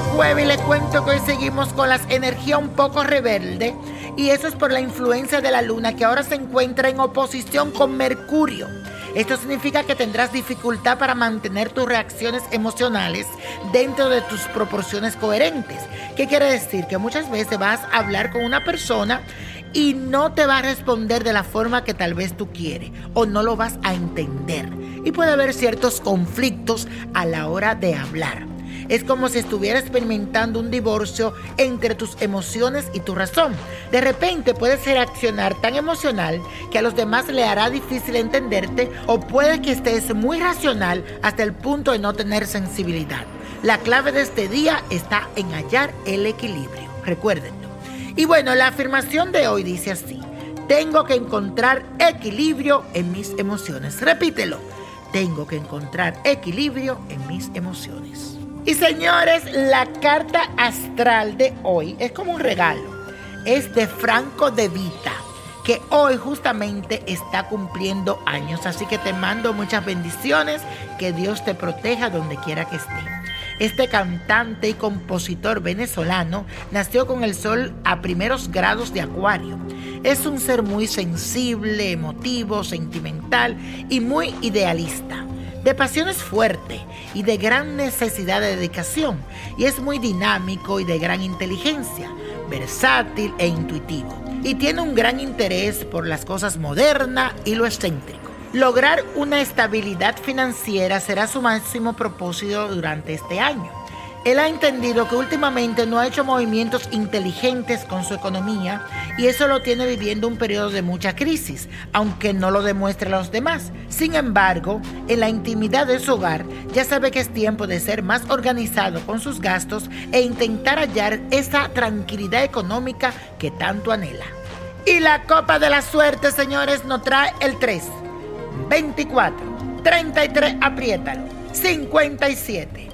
Jueves y le cuento que hoy seguimos con las energías un poco rebelde y eso es por la influencia de la luna que ahora se encuentra en oposición con Mercurio. Esto significa que tendrás dificultad para mantener tus reacciones emocionales dentro de tus proporciones coherentes. ¿Qué quiere decir? Que muchas veces vas a hablar con una persona y no te va a responder de la forma que tal vez tú quieres o no lo vas a entender. Y puede haber ciertos conflictos a la hora de hablar. Es como si estuviera experimentando un divorcio entre tus emociones y tu razón. De repente puedes reaccionar tan emocional que a los demás le hará difícil entenderte o puede que estés muy racional hasta el punto de no tener sensibilidad. La clave de este día está en hallar el equilibrio. Recuérdenlo. Y bueno, la afirmación de hoy dice así. Tengo que encontrar equilibrio en mis emociones. Repítelo. Tengo que encontrar equilibrio en mis emociones. Y señores, la carta astral de hoy es como un regalo. Es de Franco de Vita, que hoy justamente está cumpliendo años. Así que te mando muchas bendiciones. Que Dios te proteja donde quiera que esté. Este cantante y compositor venezolano nació con el sol a primeros grados de acuario. Es un ser muy sensible, emotivo, sentimental y muy idealista de pasiones fuertes y de gran necesidad de dedicación, y es muy dinámico y de gran inteligencia, versátil e intuitivo, y tiene un gran interés por las cosas modernas y lo excéntrico. Lograr una estabilidad financiera será su máximo propósito durante este año. Él ha entendido que últimamente no ha hecho movimientos inteligentes con su economía y eso lo tiene viviendo un periodo de mucha crisis, aunque no lo demuestre a los demás. Sin embargo, en la intimidad de su hogar ya sabe que es tiempo de ser más organizado con sus gastos e intentar hallar esa tranquilidad económica que tanto anhela. Y la copa de la suerte, señores, nos trae el 3, 24, 33, apriétalo, 57.